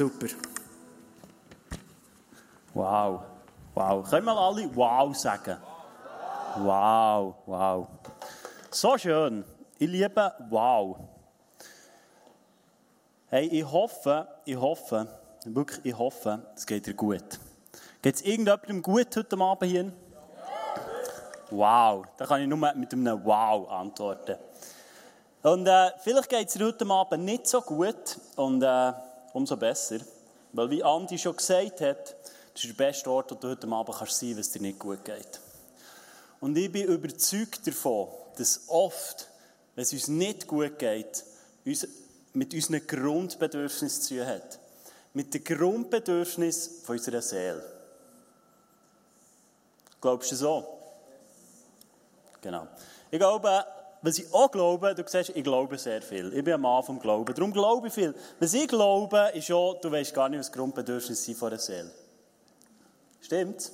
Super. Wow. Wow. Können wir alle Wow sagen? Wow, wow. So schön. Ich liebe Wow. Hey, ich hoffe, ich hoffe, wirklich, ich hoffe, es geht dir gut. Geht es irgendjemandem gut heute Abend hier? Wow, da kann ich nur mit einem Wow antworten. Und äh, vielleicht geht es dir heute Abend nicht so gut und umso besser. Weil wie Andi schon gesagt hat, das ist der beste Ort, wo du heute Abend kannst sein kannst, wenn es dir nicht gut geht. Und ich bin überzeugt davon, dass oft, wenn es uns nicht gut geht, uns mit unseren Grundbedürfnissen zu tun hat. Mit den Grundbedürfnissen unserer Seele. Glaubst du so? Genau. Ich glaube, was ich auch glaube, du siehst, ich glaube sehr viel. Ich bin am Mann vom Glauben. Darum glaube ich viel. Was ich glaube, ist auch, du weißt gar nicht, was Grundbedürfnisse sind von der Seele. Stimmt's?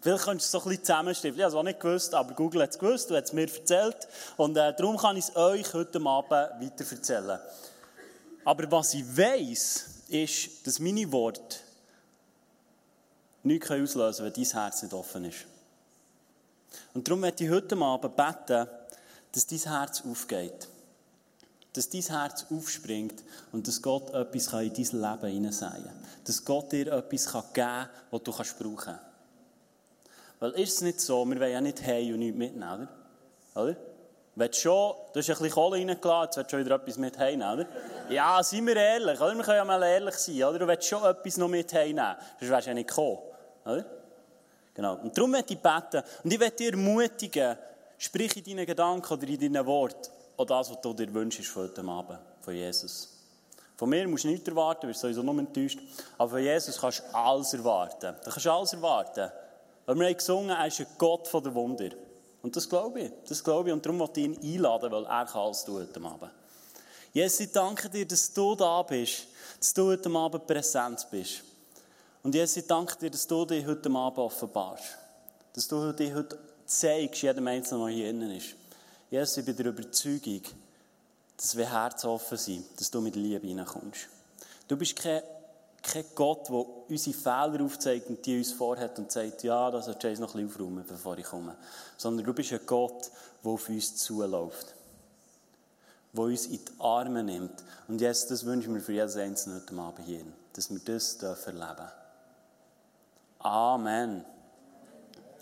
Vielleicht könntest du es so ein bisschen zusammenstiften. Ich habe es auch nicht gewusst, aber Google hat es gewusst und hat es mir erzählt. Und äh, darum kann ich es euch heute Abend weiter erzählen. Aber was ich weiß, ist, dass meine Worte nichts auslösen können, wenn dein Herz nicht offen ist. Und darum möchte ich heute Abend beten, dass dein Herz aufgeht. Dass dein Herz aufspringt und dass Gott etwas in dein Leben hineinsäen kann. Dass Gott dir etwas geben kann, was du brauchen kannst. Weil ist es nicht so, wir wollen ja nicht heim und nichts mitnehmen, oder? oder? Willst schon, du hast ein bisschen Kohle reingeladen, jetzt willst du schon wieder etwas mit heimnehmen, oder? Ja, seien wir ehrlich, oder? Wir können ja mal ehrlich sein, oder? Du willst schon etwas noch mit heimnehmen, sonst wärst du ja nicht gekommen, oder? Genau. Und darum möchte ich beten. Und ich möchte dich ermutigen, sprich in deinen Gedanken oder in deinen Worten auch das, was du dir wünschst von heute Abend, von Jesus. Von mir musst du nichts erwarten, wirst sowieso nur enttäuscht. Aber von Jesus kannst du alles erwarten. Du kannst alles erwarten. Weil wir haben gesungen, er ist ein Gott der Wunder. Und das glaube ich. Das glaube ich. Und darum möchte ich ihn einladen, weil er kann alles tun heute Abend. Jesus, ich danke dir, dass du da bist. Dass du heute Abend präsent bist. Und Jesus, ich danke dir, dass du dich heute Abend offenbarst. Dass du dich heute zeigst, jedem Einzelnen, der hier innen ist. Jesus, ich bin der Überzeugung, dass wir Herzen offen sind, dass du mit Liebe hineinkommst. Du bist kein, kein Gott, der unsere Fehler aufzeigt und die uns vorhat und sagt, ja, das sollst du noch ein bisschen aufräumen, bevor ich komme. Sondern du bist ein Gott, der auf uns zuläuft. Der uns in die Arme nimmt. Und jetzt, das wünschen wir für jedes Einzelne heute Abend hier, dass wir das erleben dürfen. Amen.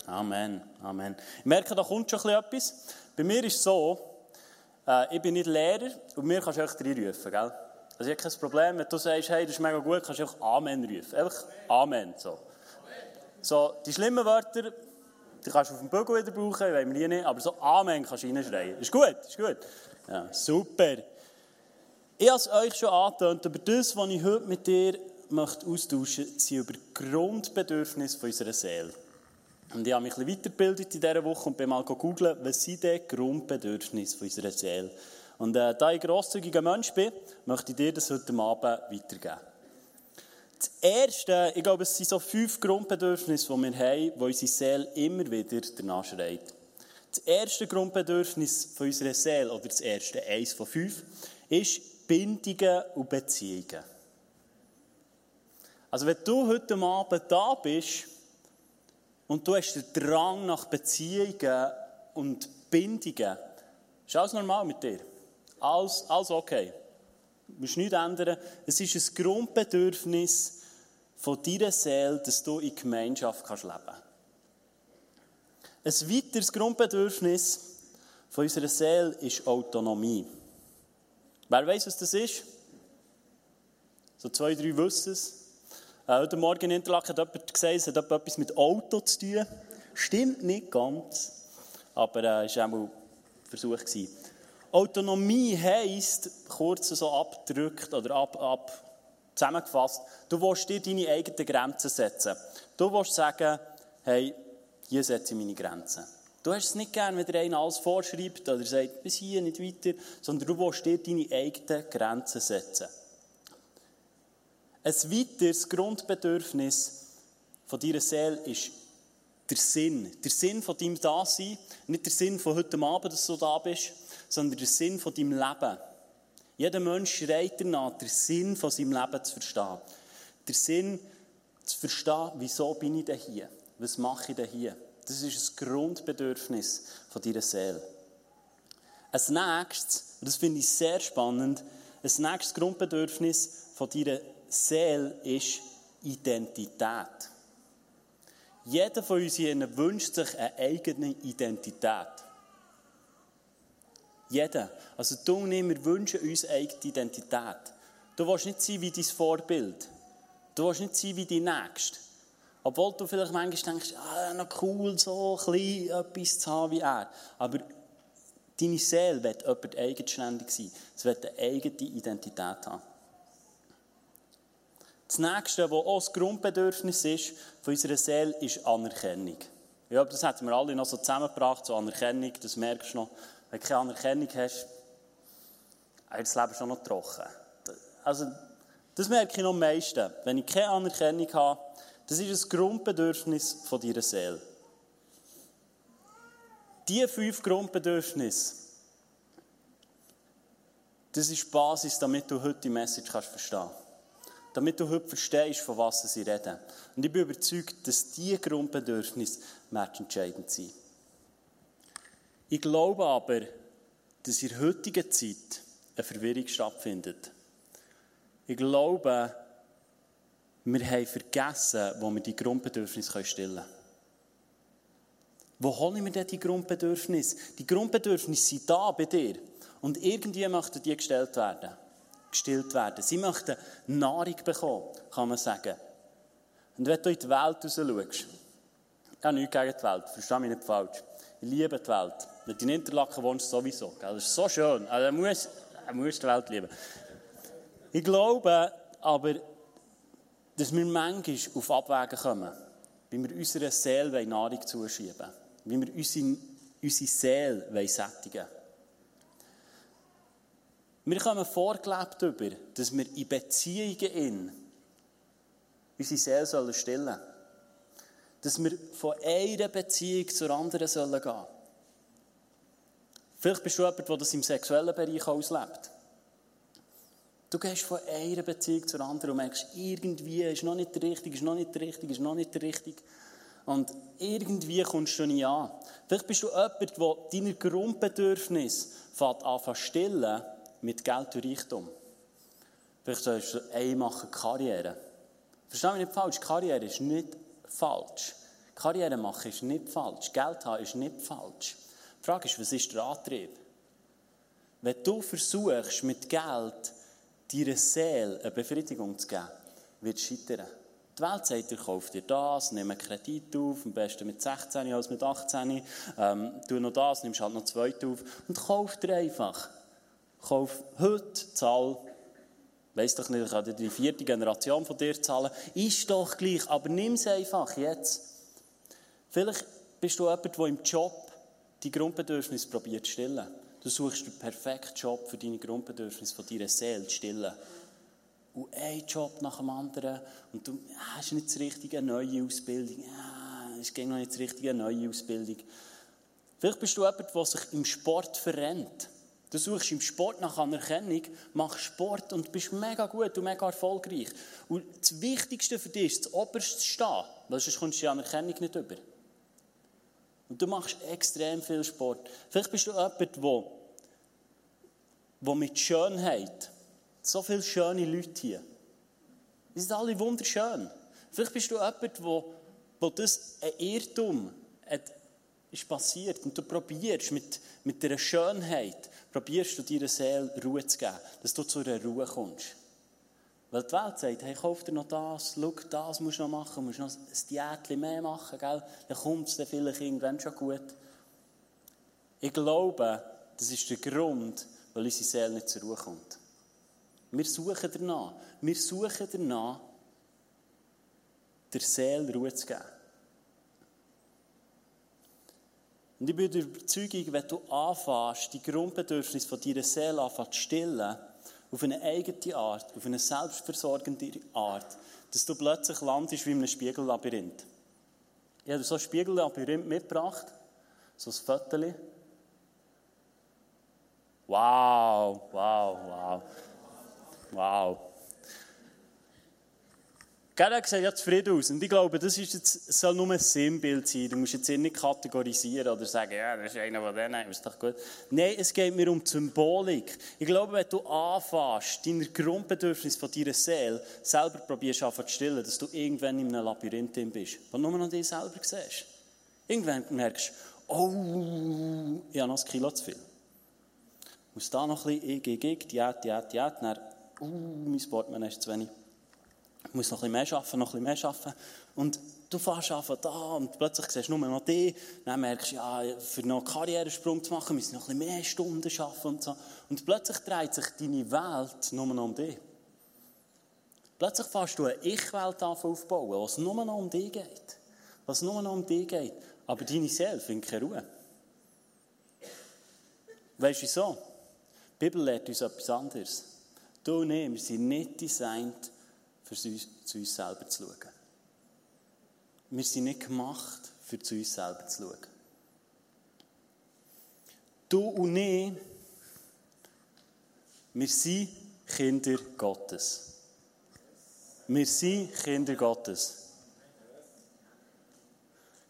Amen. Amen. Ich merke, da kommt schon etwas. Bei mir ist es so, äh, ich bin nicht Lehrer und mir kannst du echt reinrufen, gell? Also ich habe kein Problem, wenn du sagst, hey, das ist mega gut, kannst du auch Amen rufen. Einfach Amen, so. So, die schlimmen Wörter, die kannst du auf dem Bügel wieder brauchen, wollen wir hier nicht, aber so Amen kannst du reinschreien. Ist gut, ist gut. Ja, super. Ich habe es euch schon angetönt, aber das, was ich heute mit dir möchte austauschen möchte, sind über Grundbedürfnisse unserer Seele. Und ich habe mich ein bisschen weitergebildet in dieser Woche und bin mal googeln, was sind die Grundbedürfnisse unserer Seele. Und äh, da ich ein grosszügiger Mensch bin, möchte ich dir das heute Abend weitergeben. Das erste, ich glaube, es sind so fünf Grundbedürfnisse, die wir haben, die unsere Seele immer wieder danach schreit. Das erste Grundbedürfnis von unserer Seele, oder das erste, eins von fünf, ist Bindungen und Beziehungen. Also wenn du heute Abend da bist und du hast den Drang nach Beziehungen und Bindungen, ist alles normal mit dir. Alles, alles okay. Du musst nichts ändern. Es ist ein Grundbedürfnis von deiner Seele, dass du in Gemeinschaft kannst leben kannst. Ein weiteres Grundbedürfnis von unserer Seele ist Autonomie. Wer weiß, was das ist? So zwei, drei wissen es. Äh, heute Morgen in Interlaken hat jemand gesagt, es hat etwas mit Auto zu tun. Stimmt nicht ganz, aber es äh, war auch ein Versuch. Gewesen. Autonomie heisst, kurz so abgedrückt oder ab, ab, zusammengefasst, du willst dir deine eigenen Grenzen setzen. Du willst sagen, hey, hier setze ich meine Grenzen. Du hast es nicht gern, wenn dir einer alles vorschreibt oder sagt, bis hier, nicht weiter, sondern du willst dir deine eigenen Grenzen setzen. Ein weiteres Grundbedürfnis von deiner Seele ist der Sinn. Der Sinn von deinem Dasein. Nicht der Sinn von heute Abend, dass du da bist, sondern der Sinn von deinem Leben. Jeder Mensch schreit danach, den Sinn von seinem Leben zu verstehen. Der Sinn zu verstehen, wieso bin ich denn hier? Was mache ich denn hier? Das ist ein Grundbedürfnis von deiner Seele. Ein nächstes, und das finde ich sehr spannend, ein nächstes Grundbedürfnis von deiner Seele ist Identität. Jeder von uns hier wünscht sich eine eigene Identität. Jeder. Also du und ich, wir wünschen uns eine eigene Identität. Du willst nicht sein wie dein Vorbild. Du willst nicht sein wie dein Nächste. Obwohl du vielleicht manchmal denkst, ah, noch cool, so klein etwas zu haben wie er. Aber deine Seele wird jemand eigenständig sein. Es wird eine eigene Identität haben. Das nächste, was auch das Grundbedürfnis ist von unserer Seele, ist Anerkennung. Ja, das hätten wir alle noch so zusammengebracht, so Anerkennung, das merkst du noch. Wenn du keine Anerkennung hast, ist das Leben schon noch trocken. Also, das merke ich noch am meisten. Wenn ich keine Anerkennung habe, das ist ein Grundbedürfnis von deiner Seele. Diese fünf Grundbedürfnisse, das ist die Basis, damit du heute die Message kannst verstehen kannst. Damit du heute verstehst, von was sie reden. Und ich bin überzeugt, dass diese Grundbedürfnisse entscheidend sind. Ich glaube aber, dass in der heutigen Zeit eine Verwirrung stattfindet. Ich glaube, wir haben vergessen, wo wir die Grundbedürfnisse stillen können. Wo holen wir denn die Grundbedürfnisse? Die Grundbedürfnisse sind da bei dir. Und irgendwie möchten die gestellt werden. Gestillt werden. Sie möchten Nahrung bekommen, kann man sagen. Und wenn du in die Welt raus schaust, ja, nichts gegen die Welt, verstehe mich nicht falsch. Ich liebe die Welt. Wenn du in Interlaken wohnst, sowieso. Das ist so schön. Also, du musst, du musst die Welt lieben. Ich glaube aber, dass wir manchmal auf Abwägen kommen, wie wir unserer Seele Nahrung zuschieben wollen, wie wir unsere, unsere Seele sättigen wollen. Wir kommen vorgelebt über, dass wir in Beziehungen in unsere Seele sollen stillen Dass wir von einer Beziehung zur anderen sollen gehen. Vielleicht bist du jemand, der das im sexuellen Bereich auslebt. Du gehst von einer Beziehung zur anderen und merkst, irgendwie ist noch nicht richtig, ist noch nicht richtig, ist noch nicht richtig. Und irgendwie kommst du nicht an. Vielleicht bist du jemand, der deine Grundbedürfnisse an zu stillen mit Geld und Reichtum. Vielleicht sollst du ey machen Karriere. Versteh mich nicht falsch, Karriere ist nicht falsch. Karriere machen ist nicht falsch. Geld haben ist nicht falsch. Die Frage ist, was ist der Antrieb? Wenn du versuchst, mit Geld deiner Seele eine Befriedigung zu geben, wird es scheitern. Die Welt sagt dir, kauf dir das, nimm einen Kredit auf, am besten mit 16 als mit 18, ähm, tu noch das, nimmst halt noch zwei auf und kauf dir einfach. Kauf heute, zahl, weiss doch nicht, ich kann die vierte Generation von dir zahlen, ist doch gleich, aber nimm es einfach jetzt. Vielleicht bist du jemand, der im Job die Grundbedürfnisse probiert zu stillen. Du suchst den perfekten Job für deine Grundbedürfnisse von deiner Seele zu stillen. Und ein Job nach dem anderen. Und du hast nicht das richtige, neue Ausbildung. Ja, es ging noch nicht das richtige, neue Ausbildung. Vielleicht bist du jemand, der sich im Sport verrennt. Du suchst im Sport nach Anerkennung, machst Sport und bist mega gut und mega erfolgreich. Und das Wichtigste für dich ist, das Oberste zu stehen, weil sonst kommst du die Anerkennung nicht über. Und du machst extrem viel Sport. Vielleicht bist du jemand, der, der mit Schönheit, so viele schöne Leute hier, die sind alle wunderschön. Vielleicht bist du jemand, der, der das ein Irrtum hat, ist passiert und du probierst mit, mit dieser Schönheit, probierst du deiner Seele Ruhe zu geben, dass du zu einer Ruhe kommst. Weil die Welt sagt, hey, kauf dir noch das, schau, das musst du noch machen, musst noch ein Diätchen mehr machen, gell? dann kommt es dann vielleicht irgendwann schon gut. Ich glaube, das ist der Grund, weil unsere Seele nicht zur Ruhe kommt. Wir suchen danach, wir suchen danach, der Seele Ruhe zu geben. Und ich bin der Überzeugung, wenn du anfängst, die Grundbedürfnisse von deiner Seele anfängst zu stillen, auf eine eigene Art, auf eine selbstversorgende Art, dass du plötzlich landest wie in einem Spiegellabyrinth. Ich habe so ein Spiegellabyrinth mitgebracht, so ein Foto. Wow, wow, wow. Wow. Gell, sieht ja zufrieden aus. Und ich glaube, das ist jetzt, soll nur ein Sinnbild sein. Du musst jetzt nicht kategorisieren oder sagen, ja, das ist einer von denen, ist doch gut. Nein, es geht mir um die Symbolik. Ich glaube, wenn du anfängst, deine Grundbedürfnisse von deiner Seele selber probierst zu stillen, dass du irgendwann in einem Labyrinth bist, wo nur noch dich selber siehst. Irgendwann merkst du, oh, ich habe noch ein Kilo zu viel. Ich muss da noch ein bisschen, ich, ich, ich, Diät, Diät, Diät, dann, uh, mein Portemonnaie ist zu wenig. Ich muss noch ein bisschen mehr arbeiten, noch ein bisschen mehr arbeiten. Und du fährst einfach da und plötzlich siehst du nur noch die. Dann merkst du, ja, für noch einen Karrieresprung zu machen, müssen noch ein bisschen mehr Stunden arbeiten und so. Und plötzlich dreht sich deine Welt nur noch um dich. Plötzlich fährst du eine Ich-Welt aufbauen, wo es nur noch um dich geht. Was nur noch um dich geht. Aber deine Seele findet keine Ruhe. Weißt du wieso? Die Bibel lehrt uns etwas anderes. Du und ich, sind nicht designt, für zu uns selber zu schauen. Wir sind nicht gemacht, für zu uns selber zu schauen. Du und ich, wir sind Kinder Gottes. Wir sind Kinder Gottes.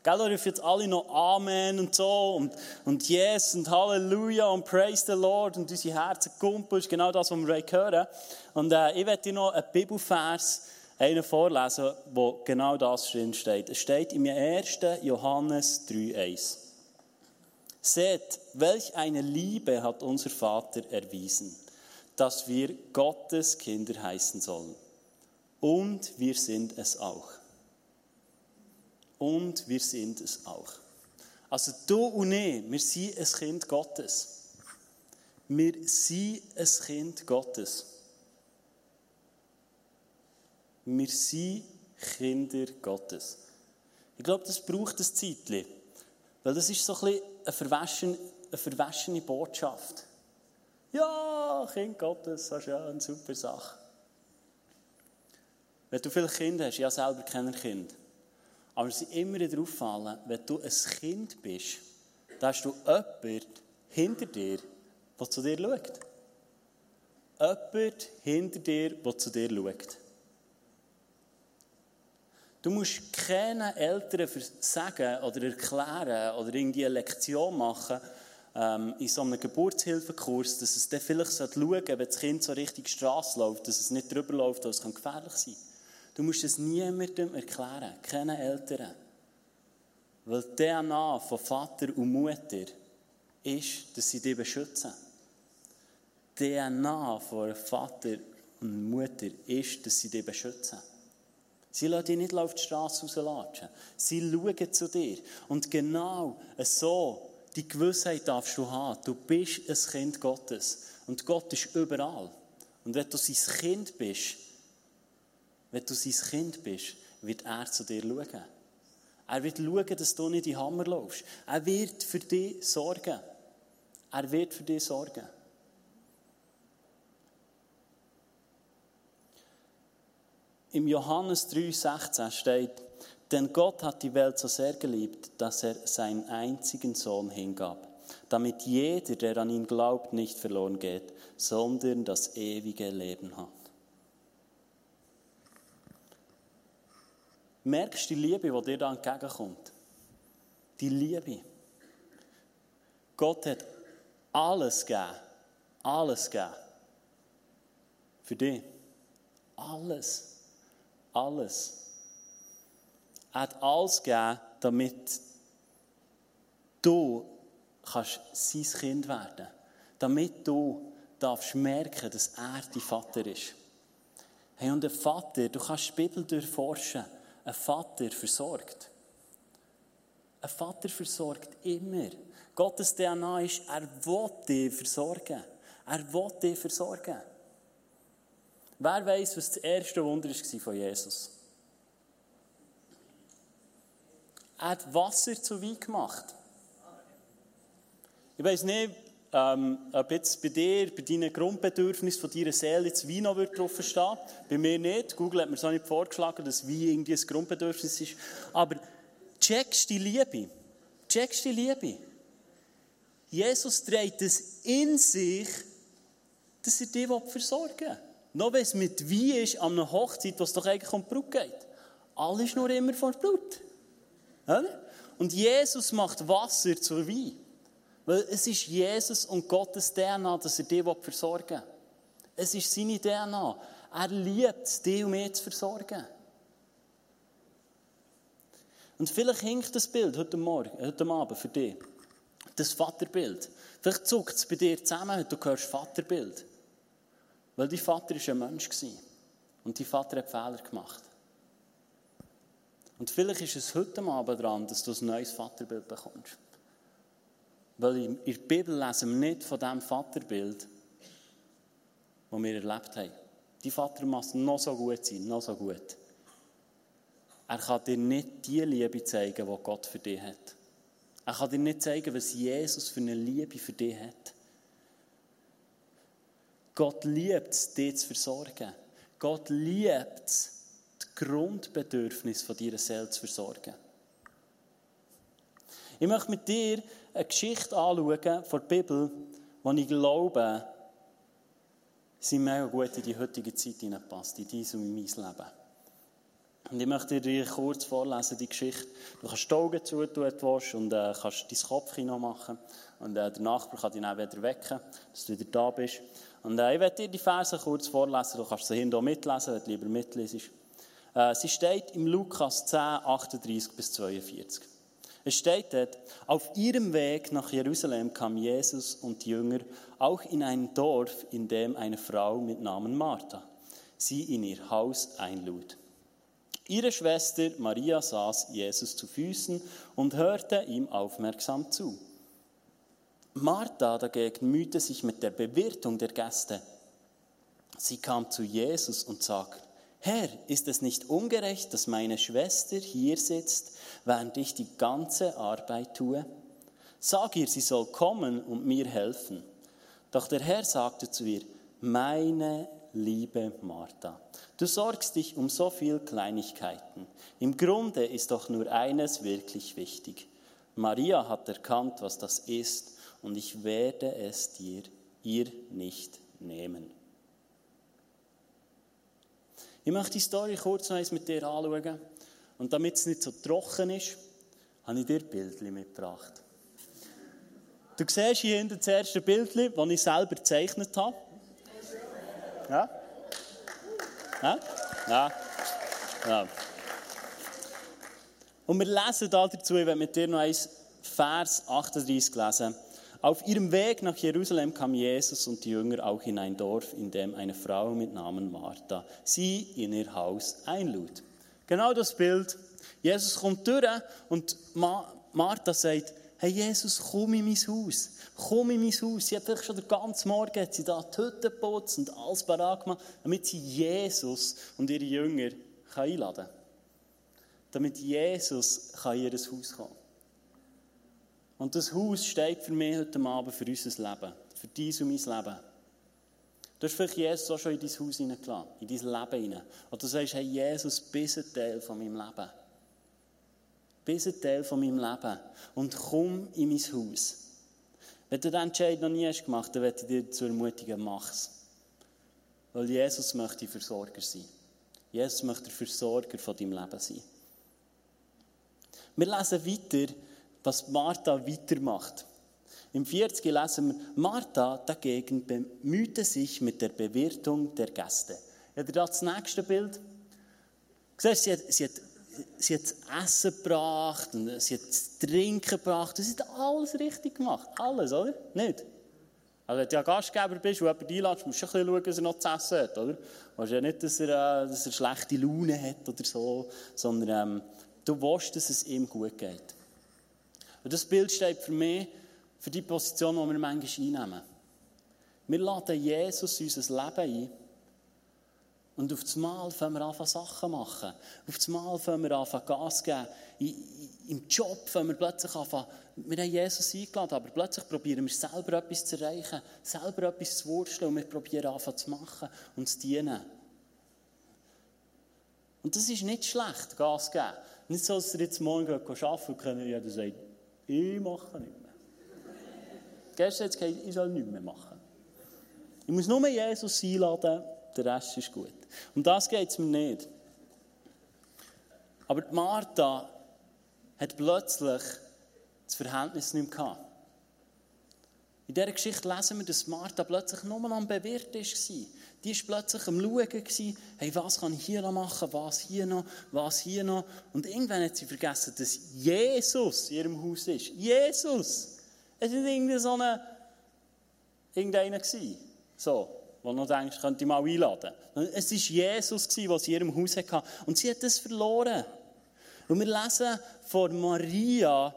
Gell, da rufen jetzt alle noch Amen und so und, und Yes und Halleluja und Praise the Lord und unsere Herzen kumpeln, ist genau das, was wir hören Und äh, ich werde dir noch einen Bibelvers einen vorlesen, wo genau das drin steht. Es steht im 1. Johannes 3,1. Seht, welch eine Liebe hat unser Vater erwiesen, dass wir Gottes Kinder heißen sollen. Und wir sind es auch und wir sind es auch. Also du und ich, wir sind ein Kind Gottes. Wir sind ein Kind Gottes. Wir sind Kinder Gottes. Ich glaube, das braucht ein Zeitchen. Weil das ist so ein bisschen eine verwaschene, eine verwaschene Botschaft. Ja, Kind Gottes, das ist ja eine super Sache. Wenn du viele Kinder hast, ich habe selber keine Kinder. Aber es ist immer wieder auffallen, wenn du ein Kind bist, da hast du jemanden hinter dir, der zu dir schaut. Jemand hinter dir, der zu dir schaut. Du musst keinen Eltern sagen oder erklären oder irgendwie eine Lektion machen ähm, in so einem Geburtshilfekurs, dass es dann vielleicht schauen sollte, wenn das Kind so richtig Straße läuft, dass es nicht drüber läuft, weil es gefährlich sein kann. Du musst es niemandem erklären, keinen Eltern. Weil die DNA von Vater und Mutter ist, dass sie dich beschützen. Die DNA von Vater und Mutter ist, dass sie dich beschützen. Sie lassen dich nicht auf die Straße rauslatschen. Sie schauen zu dir. Und genau so, die Gewissheit darfst du haben. Du bist ein Kind Gottes. Und Gott ist überall. Und wenn du sein Kind bist, wenn du sein Kind bist, wird er zu dir schauen. Er wird schauen, dass du nicht in den Hammer läufst. Er wird für dich sorgen. Er wird für dich sorgen. Im Johannes 3,16 steht, denn Gott hat die Welt so sehr geliebt, dass er seinen einzigen Sohn hingab, damit jeder, der an ihn glaubt, nicht verloren geht, sondern das ewige Leben hat. Merkst du die Liebe, die dir da entgegenkommt. Die Liebe. Gott hat alles gegeben. Alles gegeben. Für dich. Alles. Alles. Er hat alles gegeben, damit du kannst sein Kind werden. Damit du darfst merken, dass er dein Vater ist. Hey, und der Vater, du kannst die Bibel durchforschen. Ein Vater versorgt. Ein Vater versorgt immer. Gottes DNA ist, er will dich versorgen. Er will dich versorgen. Wer weiß, was das erste Wunder war von Jesus? Er hat Wasser zu Wein gemacht. Ich weiß nicht, ähm, ob jetzt bei dir, bei deinen Grundbedürfnissen von deiner Seele jetzt Wein noch drauf stehen Bei mir nicht. Google hat mir so nicht vorgeschlagen, dass Wein irgendwie ein Grundbedürfnis ist. Aber checkst die Liebe. Checkst die Liebe. Jesus trägt es in sich, dass er dich versorgen will. Noch wenn es mit Wein ist, an einer Hochzeit, wo es doch eigentlich um die Brut geht. Alles nur immer vor Blut. Und Jesus macht Wasser zur Wein. Weil es ist Jesus und Gottes DNA, dass er dich versorgen will. Es ist seine DNA. Er liebt dich und mich zu versorgen. Und vielleicht hinkt das Bild heute Morgen, heute Abend für dich. Das Vaterbild. Vielleicht zuckt es bei dir zusammen, wenn du hörst Vaterbild. Weil dein Vater war ein Mensch. Und dein Vater hat Fehler gemacht. Und vielleicht ist es heute Abend dran, dass du ein neues Vaterbild bekommst. Weil in der Bibel lesen wir nicht von dem Vaterbild, das wir erlebt haben. Die Vater muss noch so gut sein, noch so gut. Er kann dir nicht die Liebe zeigen, die Gott für dich hat. Er kann dir nicht zeigen, was Jesus für eine Liebe für dich hat. Gott liebt es, dich zu versorgen. Gott liebt es, die Grundbedürfnisse deiner Seele zu versorgen. Ich möchte mit dir eine Geschichte anschauen von der Bibel, die ich glaube, sie mega gut in die heutige Zeit hineinpasst, in dein und in mein Leben. Und ich möchte dir kurz vorlesen, die Geschichte. Du kannst die Augen zutun, wenn du und äh, kannst dein Kopfkino machen. Und äh, der Nachbar kann dich dann wieder wecken, dass du wieder da bist. Und äh, ich werde dir die Verse kurz vorlesen. Du kannst sie hinten mitlesen, wenn du lieber mitlesest. Äh, sie steht im Lukas 10, 38 bis 42. Es steht dort, auf ihrem Weg nach Jerusalem kam Jesus und die Jünger auch in ein Dorf, in dem eine Frau mit Namen Martha sie in ihr Haus einlud. Ihre Schwester Maria saß Jesus zu Füßen und hörte ihm aufmerksam zu. Martha dagegen mühte sich mit der Bewirtung der Gäste. Sie kam zu Jesus und sagte, Herr, ist es nicht ungerecht, dass meine Schwester hier sitzt, während ich die ganze Arbeit tue? Sag ihr, sie soll kommen und mir helfen. Doch der Herr sagte zu ihr, meine liebe Martha, du sorgst dich um so viel Kleinigkeiten. Im Grunde ist doch nur eines wirklich wichtig. Maria hat erkannt, was das ist, und ich werde es dir, ihr nicht nehmen. Ich möchte die Story kurz noch mit dir anschauen. Und damit es nicht so trocken ist, habe ich dir Bildchen mitgebracht. Du siehst hier hinten das erste Bildchen, das ich selber gezeichnet habe. Ja? Ja? Ja. ja. Und wir lesen da dazu, ich werde mit dir noch eins Vers 38 lesen. Auf ihrem Weg nach Jerusalem kam Jesus und die Jünger auch in ein Dorf, in dem eine Frau mit Namen Martha sie in ihr Haus einlud. Genau das Bild. Jesus kommt durch und Martha sagt, hey Jesus, komm in mein Haus. Komm in mein Haus. Sie hat vielleicht schon den ganzen Morgen hat sie da die Hütte geputzt und alles parat gemacht, damit sie Jesus und ihre Jünger einladen kann. Damit Jesus in ihr Haus kommen kann. Und das Haus steht für mich heute Abend für unser Leben. Für dein und mein Leben. Du hast vielleicht Jesus auch schon in dein Haus hineingeladen, in dein Leben hinein. Und du sagst, hey Jesus, bist ein Teil von meinem Leben. Bist ein Teil von meinem Leben. Und komm in mein Haus. Wenn du diesen Entscheid noch nie hast gemacht, dann werde ich dir dazu ermutigen, es. Weil Jesus möchte Versorger sein. Jesus möchte der Versorger von deinem Leben sein. Wir lesen weiter, was Martha weitermacht. Im 40 lesen wir, Martha dagegen bemühte sich mit der Bewirtung der Gäste. Ja, das nächste Bild. Siehst, sie, hat, sie, hat, sie hat Essen gebracht und sie hat Trinken gebracht. Sie hat alles richtig gemacht. Alles, oder? Nicht? Also wenn du ja Gastgeber bist und jemanden einlädst, musst du schon ein bisschen schauen, dass er noch zu essen hat, oder? Du ja nicht, dass er, äh, dass er schlechte Laune hat oder so, sondern ähm, du weißt, dass es ihm gut geht. Und das Bild steht für mich für die Position, die wir manchmal einnehmen. Wir laden Jesus in unser Leben ein. Und auf das Mal fangen wir an, Sachen machen. Auf das Mal fangen wir an, Gas geben. Im Job fangen wir plötzlich an, wir haben Jesus eingeladen, aber plötzlich probieren wir selber etwas zu erreichen, selber etwas zu wursteln und wir probieren an, zu machen und zu dienen. Und das ist nicht schlecht, Gas geben. Nicht so, dass ihr jetzt morgen arbeiten und können, jeder sagt, ich mache nicht. Gestern hat es ich soll nichts mehr machen. Ich muss nur Jesus einladen, der Rest ist gut. Um das geht es mir nicht. Aber Martha hat plötzlich das Verhältnis nicht mehr gehabt. In dieser Geschichte lesen wir, dass Martha plötzlich nur am Bewirten war. Die war plötzlich am Schauen, hey, was kann ich hier noch machen, was hier noch, was hier noch. Und irgendwann hat sie vergessen, dass Jesus in ihrem Haus ist. Jesus! Es war nicht irgendwie so eine, irgendeiner gewesen. So, wo du denkst, könnte ich mal einladen. Es war Jesus, der sie in ihrem Haus hatte. Und sie hat das verloren. Und wir lesen von Maria,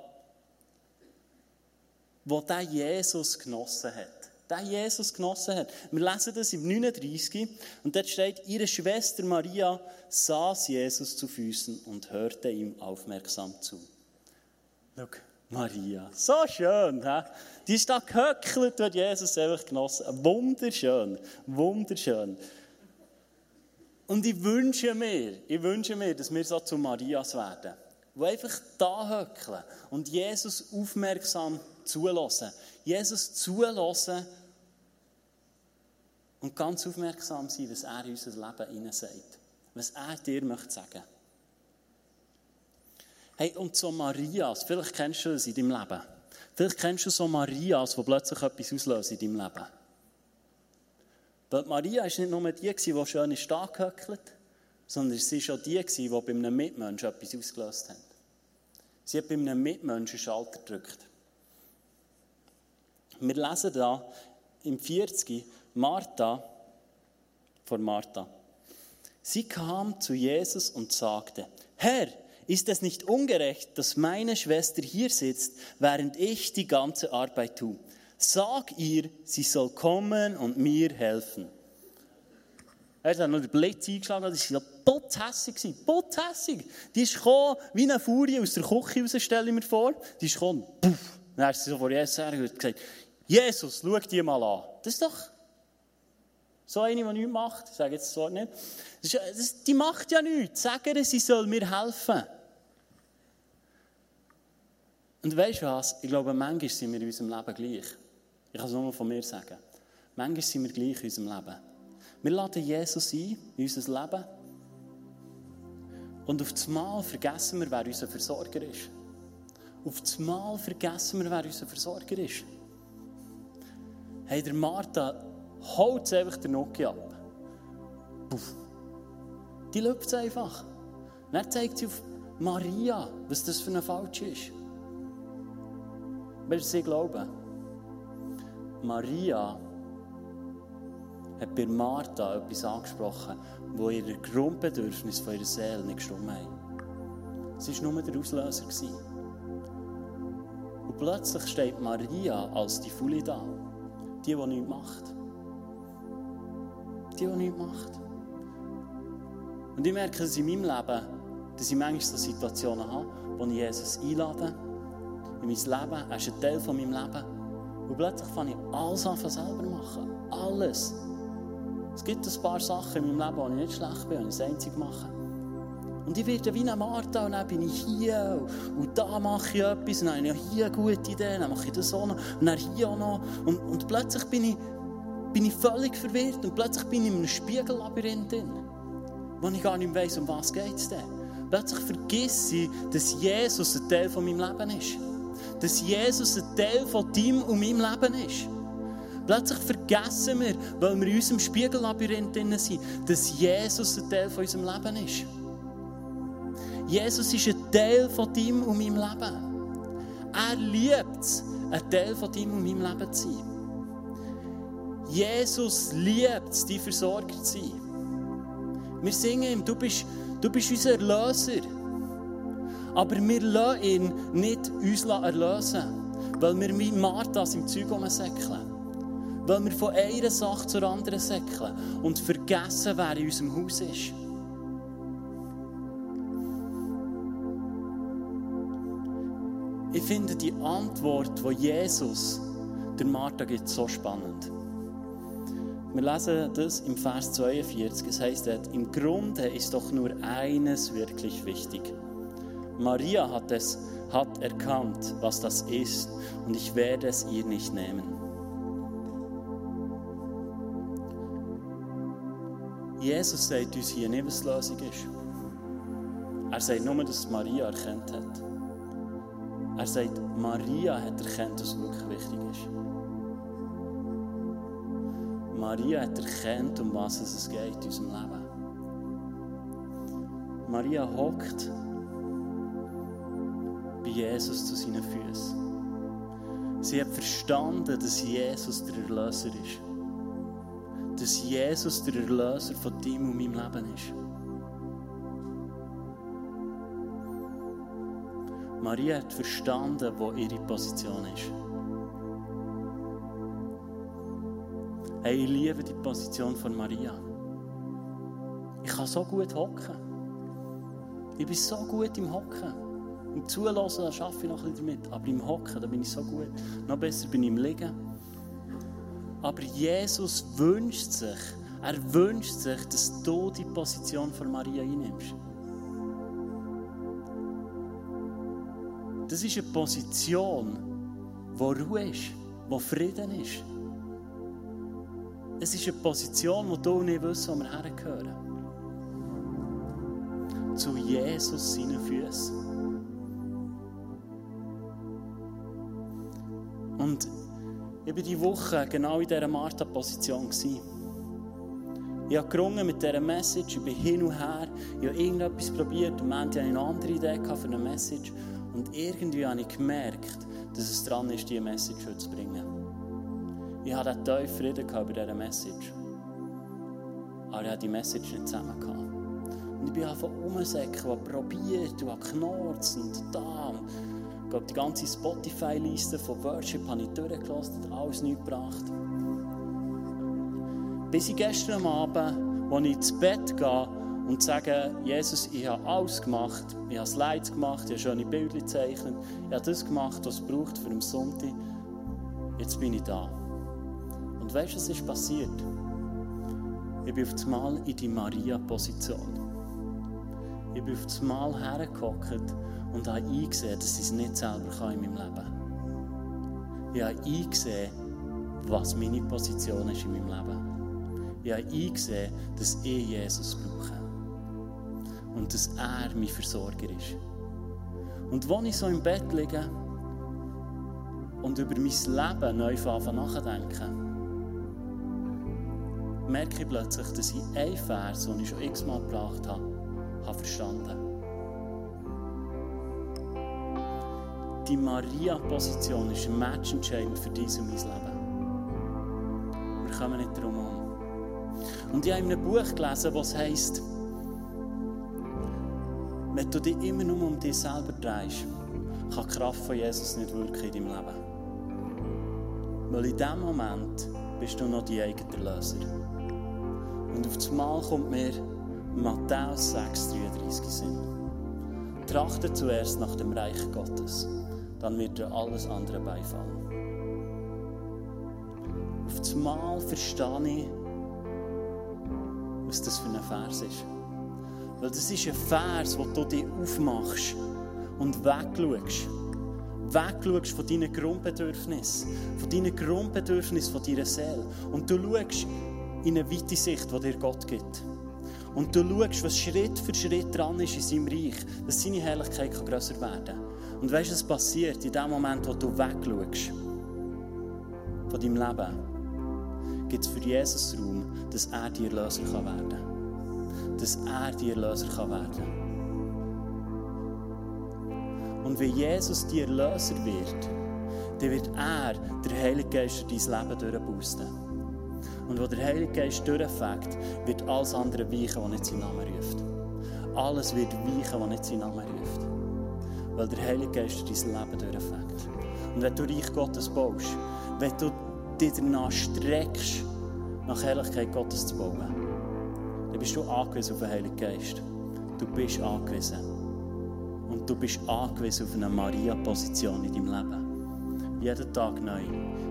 wo der Jesus genossen hat. Der Jesus genossen hat. Wir lesen das im 39 und dort steht, ihre Schwester Maria saß Jesus zu Füßen und hörte ihm aufmerksam zu. Schau, Maria, so schön, he? die ist da gehöckelt, wird Jesus einfach genossen. Wunderschön, wunderschön. Und ich wünsche mir, ich wünsche mir, dass wir so zu Marias werden. Die einfach da höckeln und Jesus aufmerksam zulassen. Jesus zulassen und ganz aufmerksam sein, was er in unser Leben sagt. Was er dir möchte sagen. Hey, und so Marias, vielleicht kennst du das in deinem Leben. Vielleicht kennst du so Marias, die plötzlich etwas auslösen in deinem Leben. Weil Maria war nicht nur die, die schön ist angehöckelt, sondern sie war auch die, die bei einem Mitmenschen etwas ausgelöst hat. Sie hat bei einem Mitmenschen Schalter gedrückt. Wir lesen da im 40 Martha vor Martha. Sie kam zu Jesus und sagte, Herr, ist es nicht ungerecht, dass meine Schwester hier sitzt, während ich die ganze Arbeit tue? Sag ihr, sie soll kommen und mir helfen. Er hat noch den Blitz eingeschlagen, das war ja tothässig, tothässig. Die ist gekommen, wie eine Furie aus der Küche raus, stelle ich mir vor. Die ist gekommen, puff. Dann hat sie so vor Jesus gesagt, Jesus, schau die mal an. Das ist doch so eine, die nichts macht. Ich sage jetzt das Wort nicht. Das ist, das, die macht ja nichts. Sag ihr, sie soll mir helfen. Und weißt du was? Ich glaube, manchmal sind wir in unserem Leben gleich. Ich kann es nur von mir sagen. Manchmal sind wir gleich in unserem Leben. Wir laden Jesus ein in unser Leben. Und auf das Mal vergessen wir, wer unser Versorger ist. Auf das Mal vergessen wir, wer unser Versorger ist. Hey, der Martha holt einfach den Nuki ab. Puff. Die läuft einfach. Dann zeigt sie auf Maria, was das für eine Falsch ist. Du sie glauben? Maria hat bei Martha etwas angesprochen, wo ihr Grundbedürfnis von ihrer Seele nicht gestimmt hat. Sie war nur der Auslöser. Und plötzlich steht Maria als die Folie da. Die, die nichts macht. Die, die nichts macht. Und ich merke es in meinem Leben, dass ich manchmal so Situationen habe, wo ich Jesus einlade in mein Leben. Er ist ein Teil von meinem Leben. Und plötzlich fange ich alles an selber machen. Alles. Es gibt ein paar Sachen in meinem Leben, wo ich nicht schlecht bin und ich das einzig mache. Und ich werde wie eine Martha und dann bin ich hier und da mache ich etwas und dann habe ich hier gute Idee, dann mache ich das auch noch und dann hier auch noch. Und, und plötzlich bin ich, bin ich völlig verwirrt und plötzlich bin ich in einem Spiegellabyrinth wo ich gar nicht weiss, um was geht es denn. Plötzlich vergesse ich, dass Jesus ein Teil von meinem Leben ist. Dass Jesus ein Teil von deinem und meinem Leben ist. Plötzlich vergessen wir, weil wir in unserem Spiegellabyrinth drin sind, dass Jesus ein Teil von unserem Leben ist. Jesus ist ein Teil von deinem und meinem Leben. Er liebt es, ein Teil von deinem und meinem Leben zu sein. Jesus liebt es, dein Versorger zu sein. Wir singen ihm, du bist, du bist unser Erlöser. Aber wir lassen ihn nicht uns erlösen, weil wir wie Marthas im Zeug rumsäckeln. Weil wir von einer Sache zur anderen säckeln und vergessen, wer in unserem Haus ist. Ich finde die Antwort, die Jesus der Martha gibt, so spannend. Wir lesen das im Vers 42. Es heißt im Grunde ist doch nur eines wirklich wichtig. Maria hat es hat erkannt, was das ist, und ich werde es ihr nicht nehmen. Jesus sagt uns hier nicht, was die Lösung ist. Er sagt nur, dass Maria erkannt hat. Er sagt, Maria hat erkannt, was wirklich wichtig ist. Maria hat erkannt, um was es geht in unserem Leben. Maria hockt Jesus zu seinen Füßen. Sie hat verstanden, dass Jesus der Erlöser ist. Dass Jesus der Erlöser von dem und meinem Leben ist. Maria hat verstanden, wo ihre Position ist. Hey, ich liebe die Position von Maria. Ich kann so gut hocken. Ich bin so gut im Hocken. Im Zulassen, schaffe ich noch ein bisschen damit. Aber im Hocken, da bin ich so gut. Noch besser bin ich im Liegen. Aber Jesus wünscht sich, er wünscht sich, dass du die Position von Maria einnimmst. Das ist eine Position, wo Ruhe ist, wo Frieden ist. Es ist eine Position, wo du nicht weißt, wo wir hergehören. Zu Jesus seinen Füßen. Und ich war diese Woche genau in dieser Martha-Position. Ich habe gerungen mit dieser Message, ich bin hin und her, ich habe irgendetwas probiert und hatte eine andere Idee für eine Message. Und irgendwie habe ich gemerkt, dass es dran ist, diese Message zu bringen. Ich hatte einen tiefen Frieden bei dieser Message. Aber ich hatte die Message nicht zusammen. Und ich bin einfach umgesäckert und probiert und geknurzt und da. Ich glaube, die ganze Spotify-Liste von Worship habe ich durchgelassen und alles nichts gebracht. Bis ich gestern Abend, als ich ins Bett gehe, und sage, Jesus, ich habe alles gemacht. Ich habe Slides gemacht, ich habe schöne Bilder gezeichnet. Ich habe das gemacht, was es braucht für den Sonntag. Jetzt bin ich da. Und weißt du, was ist passiert? Ich bin auf einmal in die Maria-Position. Ich bin auf einmal hergehockt und habe eingesehen, dass ich es nicht selber kann in meinem Leben. Ich habe eingesehen, was meine Position ist in meinem Leben. Ich habe eingesehen, dass ich Jesus brauche und dass er mein Versorger ist. Und als ich so im Bett liege und über mein Leben neu nachdenke, merke ich plötzlich, dass ich einen Vers, den ich schon x-mal gebracht habe, habe verstanden. Die Maria-Position ist matchentscheidend für dies und mein Leben. Wir kommen nicht drum herum. Und ich habe in einem Buch gelesen, das heisst, wenn du dich immer nur um dich selber drehst, kann die Kraft von Jesus nicht wirken in deinem Leben. Weil in diesem Moment bist du noch die eigene Löser. Und auf einmal kommt mir Matthäus 6,33 Sinn. Trachte zuerst nach dem Reich Gottes, dann wird dir alles andere beifallen. Auf einmal verstehe ich, was das für ein Vers ist. Weil das ist ein Vers, wo du dich aufmachst und wegschaust. Wegschaust von deinen Grundbedürfnissen, von deinen Grundbedürfnissen von deiner Seele. Und du schaust in eine weite Sicht, die dir Gott gibt. Und du schaust, was Schritt für Schritt dran ist in seinem Reich, dass seine Herrlichkeit grösser werden kann. Und weißt du, was passiert in dem Moment, wo du wegschaust von deinem Leben? Gibt es für Jesus Raum, dass er dir Erlöser werden kann dass er die Erlöser werden kann. Und wenn Jesus die Erlöser wird, dann wird er, der Heilige Geist, dein Leben durchboosten. Und wo der Heilige Geist durchfängt, wird alles andere weichen, was nicht seinen Namen ruft. Alles wird weichen, was nicht seinen Namen ruft. Weil der Heilige Geist dein Leben durchfängt. Und wenn du Reich Gottes baust, wenn du dich danach streckst, nach Herrlichkeit Gottes zu bauen, dann bist du angewiesen auf den Heiligen Geist. Du bist angewiesen. Und du bist angewiesen auf eine Maria-Position in deinem Leben. Jeden Tag neu,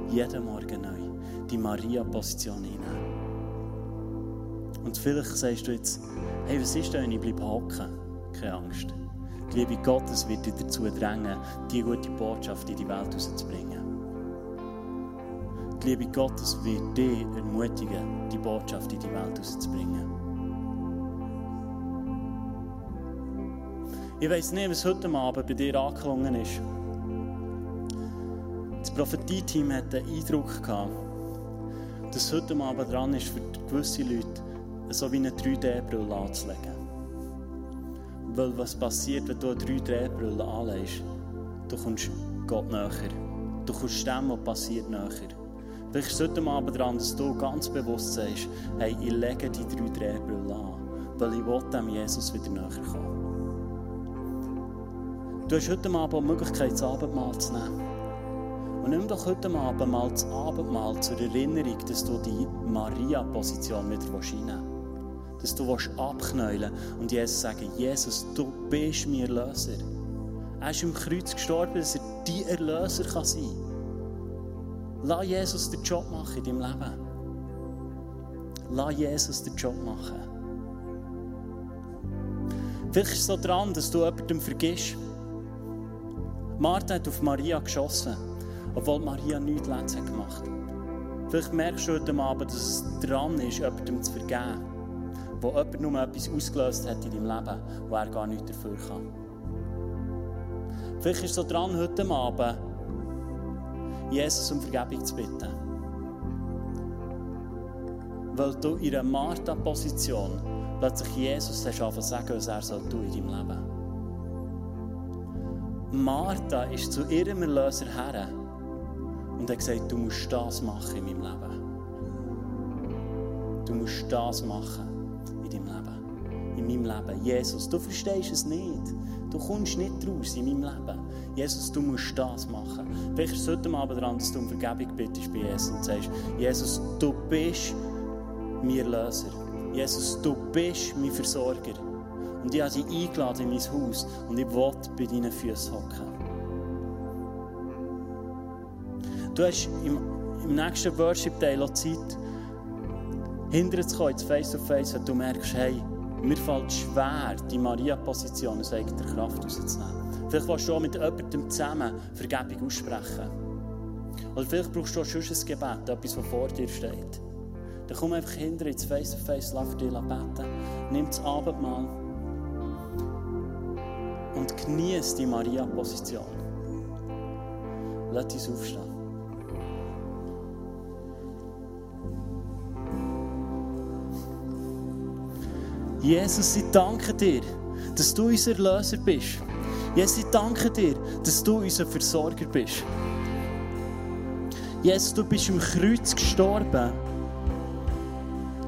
jeden Morgen neu, die Maria-Position einnehmen. Und vielleicht sagst du jetzt, hey, was ist denn, ich bleibe hocken? Keine Angst. Die Liebe Gottes wird dich dazu drängen, die gute Botschaft in die Welt rauszubringen. Die Liebe Gottes wird dich ermutigen, die Botschaft in die Welt rauszubringen. Ich weiß nicht, was heute Abend bei dir angeklungen ist. Das Prophetie-Team hat den Eindruck gehabt, dass heute Abend dran ist, für gewisse Leute so wie eine 3D-Brille anzulegen. Weil was passiert, wenn du eine 3D-Brille anlegst? Du kommst Gott näher. Du kommst dem, was passiert, näher. Vielleicht ist heute Abend dran, dass du ganz bewusst sagst, hey, ich lege die 3D-Brille an, weil ich will dem Jesus wieder näher kommen. Du hast heute Abend die Möglichkeit, das Abendmahl zu nehmen. Und nimm doch heute Abend mal das Abendmahl zur Erinnerung, dass du die Maria-Position wieder einnehmen willst. Dass du abknäulen und Jesus sagen, Jesus, du bist mein Erlöser. Er ist im Kreuz gestorben, dass er dein Erlöser kann sein kann. Lass Jesus den Job machen in deinem Leben. Lass Jesus den Job machen. Vielleicht ist es so dran, dass du jemandem vergisst. Martha hat auf Maria geschossen, obwohl Maria nichts gemacht hat. Vielleicht merkst du heute Abend, dass es dran ist, jemandem zu vergeben, wo jemand nur etwas ausgelöst hat in deinem Leben, wo er gar nichts dafür kann. Vielleicht ist es so dran, heute Abend Jesus um Vergebung zu bitten. Weil du in einer Martha-Position plötzlich Jesus hast angefangen zu sagen, was er soll tun in deinem Leben. Martha ist zu ihrem Erlöser her und hat gesagt, du musst das machen in meinem Leben. Du musst das machen in deinem Leben. In meinem Leben. Jesus, du verstehst es nicht. Du kommst nicht raus in meinem Leben. Jesus, du musst das machen. Vielleicht ist es heute Abend dran, dass du um Vergebung bittest bei Jesus und sagst, Jesus, du bist mein Erlöser. Jesus, du bist mein Versorger. Und ich habe sie eingeladen in mein Haus und ich will bei deinen Füßen hocken. Du hast im, im nächsten Worship-Teil auch Zeit, hinterher zu kommen, Face-to-Face, wenn du merkst, hey, mir fällt schwer, die Maria-Position aus eigener Kraft rauszunehmen. Vielleicht willst du auch mit jemandem zusammen Vergebung aussprechen. Oder vielleicht brauchst du auch schon ein Gebet, etwas, was vor dir steht. Dann komm einfach hinterher ins Face-to-Face, lass für dich beten. Nimm das Abendmahl und genieße die Maria-Position. Lass uns aufstehen. Jesus, ich danke dir, dass du unser Löser bist. Jesus, ich danke dir, dass du unser Versorger bist. Jesus, du bist im Kreuz gestorben,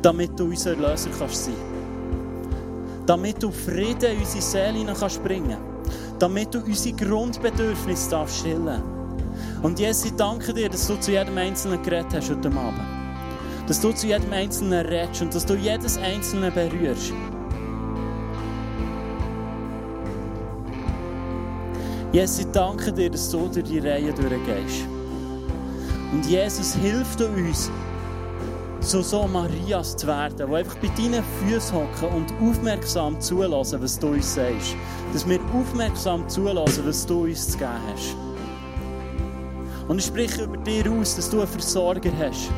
damit du unser Löser kannst sein damit du Frieden in unsere Seele kannst bringen damit du unsere Grundbedürfnisse darfst stillen Und Jesus, ich danke dir, dass du zu jedem Einzelnen geredet hast heute Abend. Dass du zu jedem Einzelnen redest und dass du jedes Einzelne berührst. Jesus, ich danke dir, dass du durch die Reihe durchgehst. Und Jesus hilft uns, so so Marias zu werden, die einfach bei deinen Füßen hocken und aufmerksam zulassen, was du uns sagst. Dass wir aufmerksam zulassen, was du uns zu geben hast. Und ich spreche über dir aus, dass du einen Versorger hast.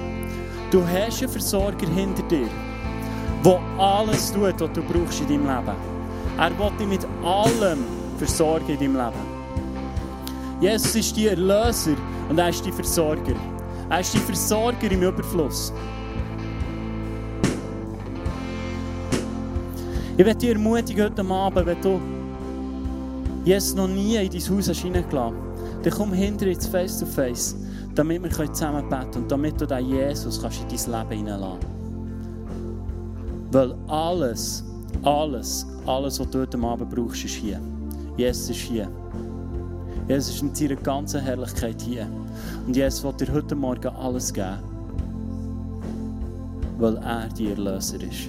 Du hast einen Versorger hinter dir, der alles tut, was du brauchst in deinem Leben. Er will dich mit allem versorgen in deinem Leben. Jesus ist dein Erlöser und er ist dein Versorger. Er ist dein Versorger im Überfluss. Ich werde dich ermutigen heute Abend, wenn du Jesus noch nie in dein Haus hast reingelassen hast, dann komm hinter ins Face-to-Face, damit wir zusammen beten können und damit du den Jesus kannst in dein Leben hineinlassen Weil alles, alles, alles, was du heute Abend brauchst, ist hier. Jesus ist hier. Jesus ist in seiner ganzen Herrlichkeit hier. Und Jesus will dir heute Morgen alles geben, weil er dir Erlöser ist.